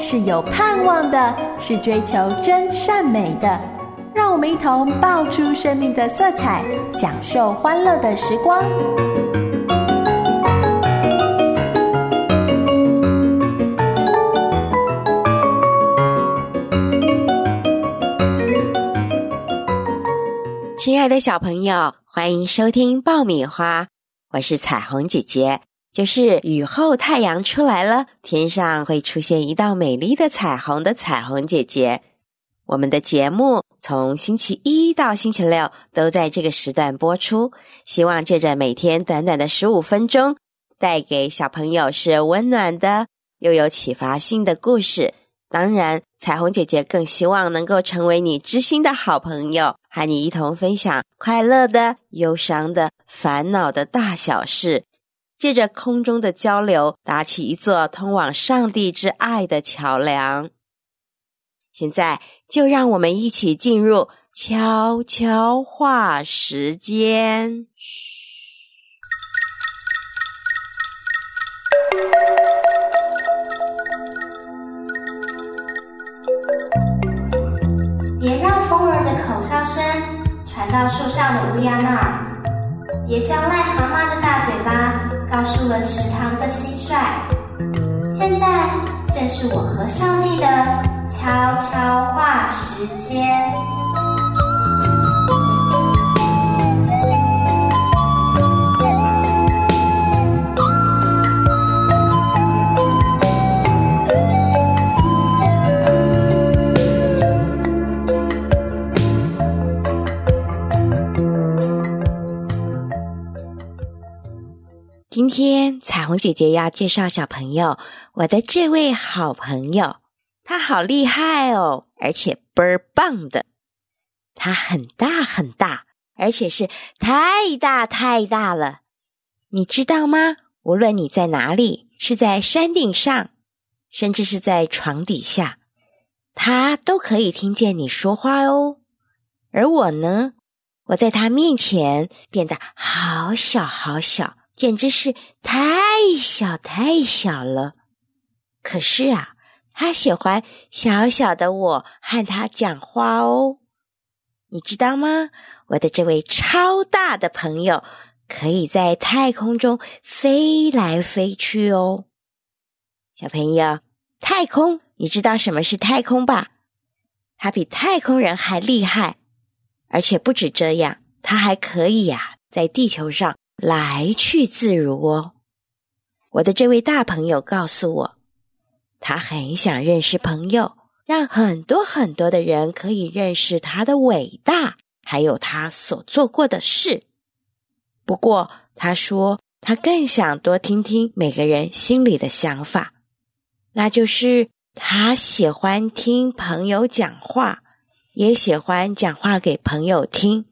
是有盼望的，是追求真善美的。让我们一同爆出生命的色彩，享受欢乐的时光。亲爱的小朋友，欢迎收听爆米花，我是彩虹姐姐。就是雨后太阳出来了，天上会出现一道美丽的彩虹的彩虹姐姐。我们的节目从星期一到星期六都在这个时段播出，希望借着每天短短的十五分钟，带给小朋友是温暖的又有启发性的故事。当然，彩虹姐姐更希望能够成为你知心的好朋友，和你一同分享快乐的、忧伤的、烦恼的大小事。借着空中的交流，搭起一座通往上帝之爱的桥梁。现在就让我们一起进入悄悄话时间。嘘，别让风儿的口哨声传到树上的乌鸦那儿，别将癞蛤蟆的大嘴巴。告诉了池塘的蟋蟀。现在正是我和上帝的悄悄话时间。今天彩虹姐姐要介绍小朋友，我的这位好朋友，他好厉害哦，而且倍儿棒的。他很大很大，而且是太大太大了。你知道吗？无论你在哪里，是在山顶上，甚至是在床底下，他都可以听见你说话哦。而我呢，我在他面前变得好小好小。简直是太小太小了，可是啊，他喜欢小小的我和他讲话哦。你知道吗？我的这位超大的朋友可以在太空中飞来飞去哦。小朋友，太空，你知道什么是太空吧？他比太空人还厉害，而且不止这样，他还可以呀，在地球上。来去自如哦！我的这位大朋友告诉我，他很想认识朋友，让很多很多的人可以认识他的伟大，还有他所做过的事。不过，他说他更想多听听每个人心里的想法，那就是他喜欢听朋友讲话，也喜欢讲话给朋友听。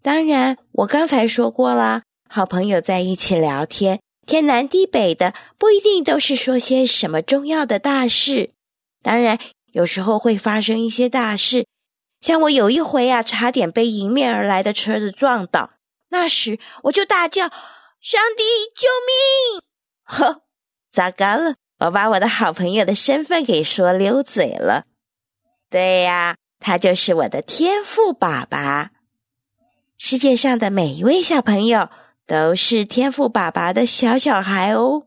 当然，我刚才说过了。好朋友在一起聊天，天南地北的，不一定都是说些什么重要的大事。当然，有时候会发生一些大事，像我有一回啊，差点被迎面而来的车子撞倒，那时我就大叫：“上帝，救命！”呵，糟糕了，我把我的好朋友的身份给说溜嘴了。对呀，他就是我的天赋爸爸。世界上的每一位小朋友。都是天赋爸爸的小小孩哦，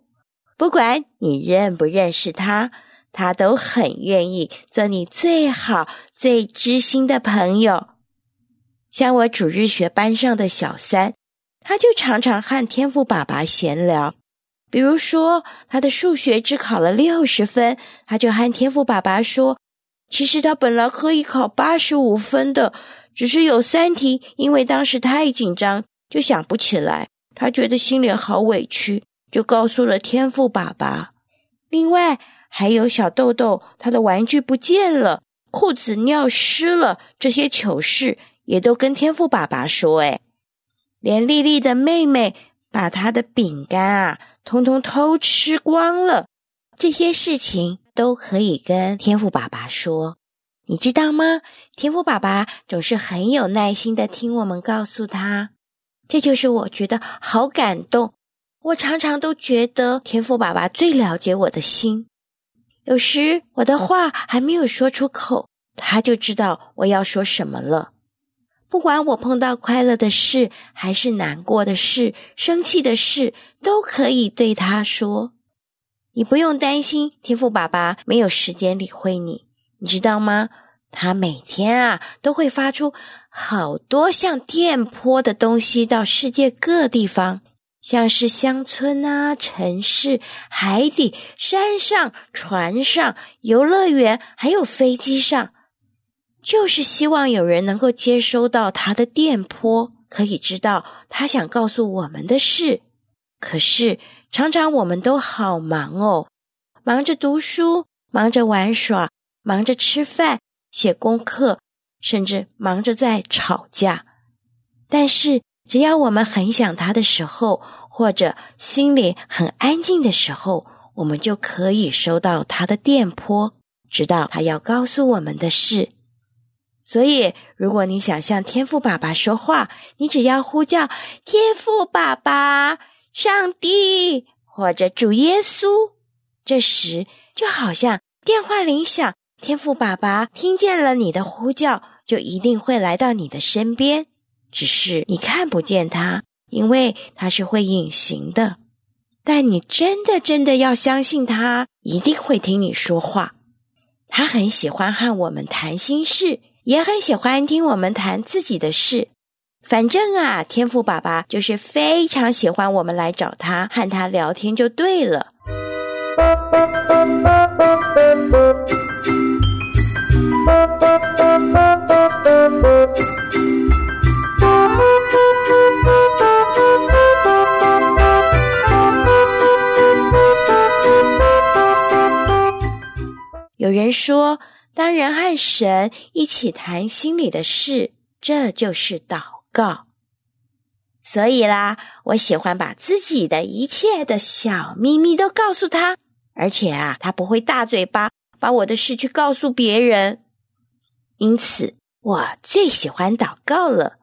不管你认不认识他，他都很愿意做你最好、最知心的朋友。像我主日学班上的小三，他就常常和天赋爸爸闲聊。比如说，他的数学只考了六十分，他就和天赋爸爸说：“其实他本来可以考八十五分的，只是有三题，因为当时太紧张。”就想不起来，他觉得心里好委屈，就告诉了天赋爸爸。另外还有小豆豆，他的玩具不见了，裤子尿湿了，这些糗事也都跟天赋爸爸说。哎，连丽丽的妹妹把她的饼干啊，通通偷吃光了，这些事情都可以跟天赋爸爸说。你知道吗？天赋爸爸总是很有耐心的听我们告诉他。这就是我觉得好感动。我常常都觉得天赋爸爸最了解我的心。有时我的话还没有说出口，他就知道我要说什么了。不管我碰到快乐的事，还是难过的事、生气的事，都可以对他说。你不用担心，天赋爸爸没有时间理会你，你知道吗？他每天啊都会发出好多像电波的东西到世界各地方，像是乡村啊、城市、海底、山上、船上、游乐园，还有飞机上，就是希望有人能够接收到他的电波，可以知道他想告诉我们的事。可是。常常我们都好忙哦，忙着读书，忙着玩耍，忙着吃饭、写功课，甚至忙着在吵架。但是，只要我们很想他的时候，或者心里很安静的时候，我们就可以收到他的电波，知道他要告诉我们的事。所以，如果你想向天赋爸爸说话，你只要呼叫天赋爸爸。上帝或者主耶稣，这时就好像电话铃响，天赋爸爸听见了你的呼叫，就一定会来到你的身边。只是你看不见他，因为他是会隐形的。但你真的真的要相信他，一定会听你说话。他很喜欢和我们谈心事，也很喜欢听我们谈自己的事。反正啊，天赋爸爸就是非常喜欢我们来找他，和他聊天就对了。有人说，当人和神一起谈心里的事，这就是祷。告，所以啦，我喜欢把自己的一切的小秘密都告诉他，而且啊，他不会大嘴巴把我的事去告诉别人。因此，我最喜欢祷告了。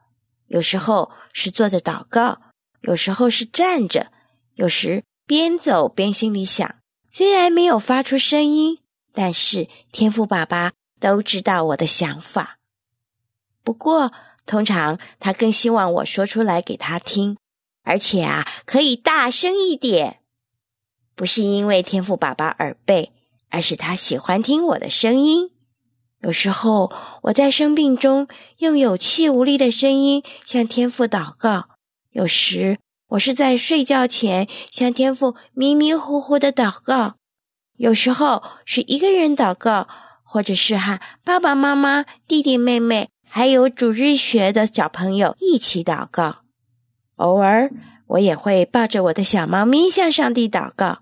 有时候是坐着祷告，有时候是站着，有时边走边心里想。虽然没有发出声音，但是天赋爸爸都知道我的想法。不过。通常他更希望我说出来给他听，而且啊，可以大声一点。不是因为天赋爸爸耳背，而是他喜欢听我的声音。有时候我在生病中用有气无力的声音向天赋祷告；有时我是在睡觉前向天父迷迷糊糊的祷告；有时候是一个人祷告，或者是和爸爸妈妈、弟弟妹妹。还有主日学的小朋友一起祷告，偶尔我也会抱着我的小猫咪向上帝祷告。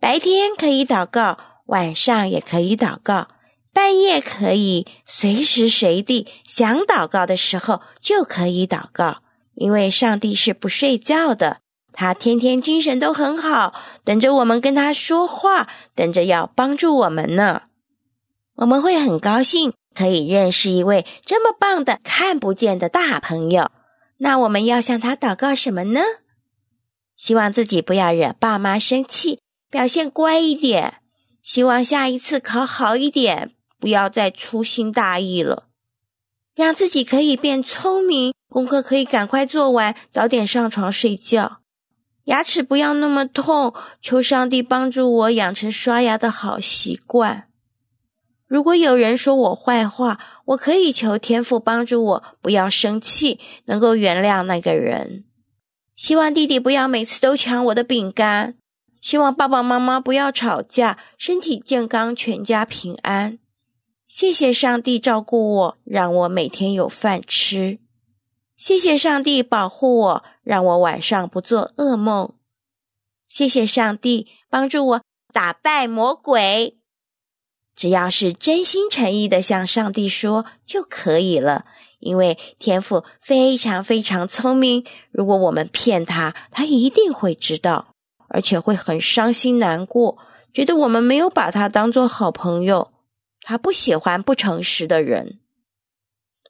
白天可以祷告，晚上也可以祷告，半夜可以，随时随地想祷告的时候就可以祷告。因为上帝是不睡觉的，他天天精神都很好，等着我们跟他说话，等着要帮助我们呢。我们会很高兴。可以认识一位这么棒的看不见的大朋友，那我们要向他祷告什么呢？希望自己不要惹爸妈生气，表现乖一点。希望下一次考好一点，不要再粗心大意了。让自己可以变聪明，功课可以赶快做完，早点上床睡觉。牙齿不要那么痛，求上帝帮助我养成刷牙的好习惯。如果有人说我坏话，我可以求天父帮助我，不要生气，能够原谅那个人。希望弟弟不要每次都抢我的饼干。希望爸爸妈妈不要吵架，身体健康，全家平安。谢谢上帝照顾我，让我每天有饭吃。谢谢上帝保护我，让我晚上不做噩梦。谢谢上帝帮助我打败魔鬼。只要是真心诚意的向上帝说就可以了，因为天父非常非常聪明。如果我们骗他，他一定会知道，而且会很伤心难过，觉得我们没有把他当做好朋友。他不喜欢不诚实的人。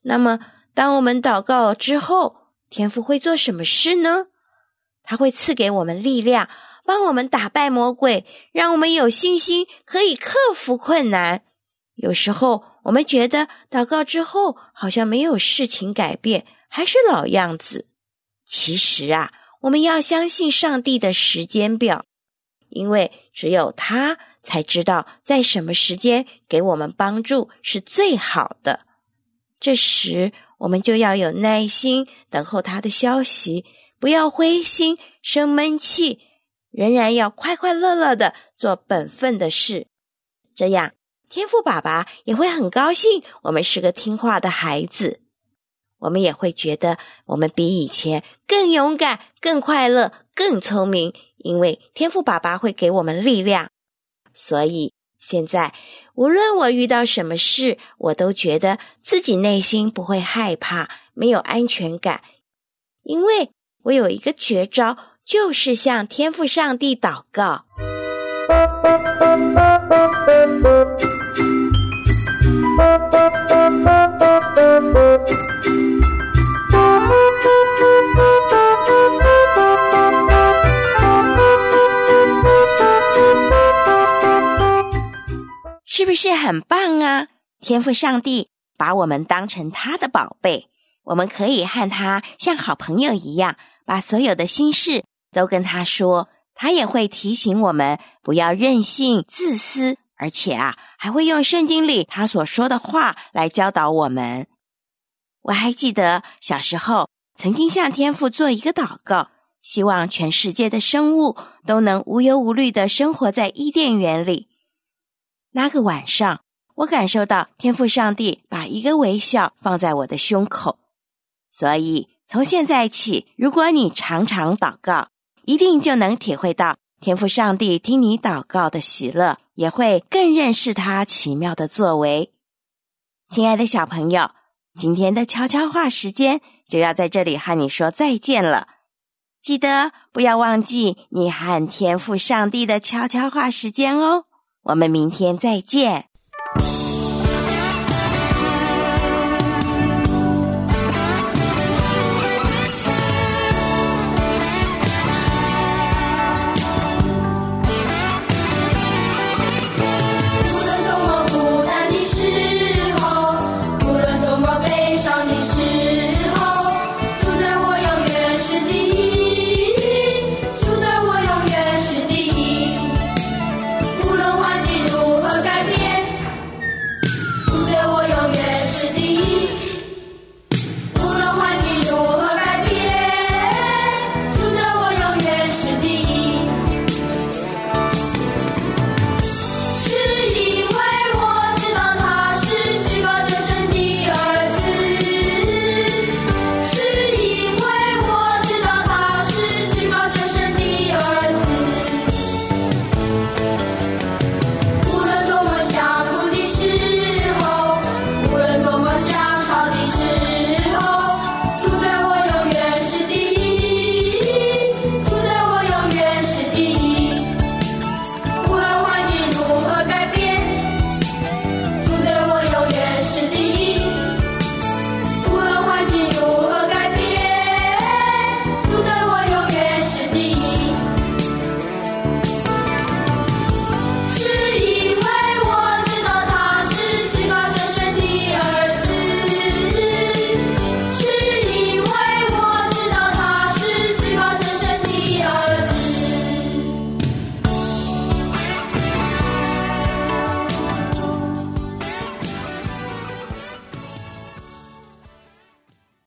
那么，当我们祷告之后，天父会做什么事呢？他会赐给我们力量，帮我们打败魔鬼，让我们有信心可以克服困难。有时候我们觉得祷告之后好像没有事情改变，还是老样子。其实啊，我们要相信上帝的时间表，因为只有他才知道在什么时间给我们帮助是最好的。这时，我们就要有耐心等候他的消息，不要灰心生闷气，仍然要快快乐乐的做本分的事。这样，天赋爸爸也会很高兴，我们是个听话的孩子。我们也会觉得我们比以前更勇敢、更快乐、更聪明，因为天赋爸爸会给我们力量。所以。现在，无论我遇到什么事，我都觉得自己内心不会害怕，没有安全感，因为我有一个绝招，就是向天赋上帝祷告。是很棒啊？天赋上帝把我们当成他的宝贝，我们可以和他像好朋友一样，把所有的心事都跟他说。他也会提醒我们不要任性、自私，而且啊，还会用圣经里他所说的话来教导我们。我还记得小时候曾经向天父做一个祷告，希望全世界的生物都能无忧无虑的生活在伊甸园里。那个晚上，我感受到天赋上帝把一个微笑放在我的胸口。所以从现在起，如果你常常祷告，一定就能体会到天赋上帝听你祷告的喜乐，也会更认识他奇妙的作为。亲爱的小朋友，今天的悄悄话时间就要在这里和你说再见了。记得不要忘记你和天赋上帝的悄悄话时间哦。我们明天再见。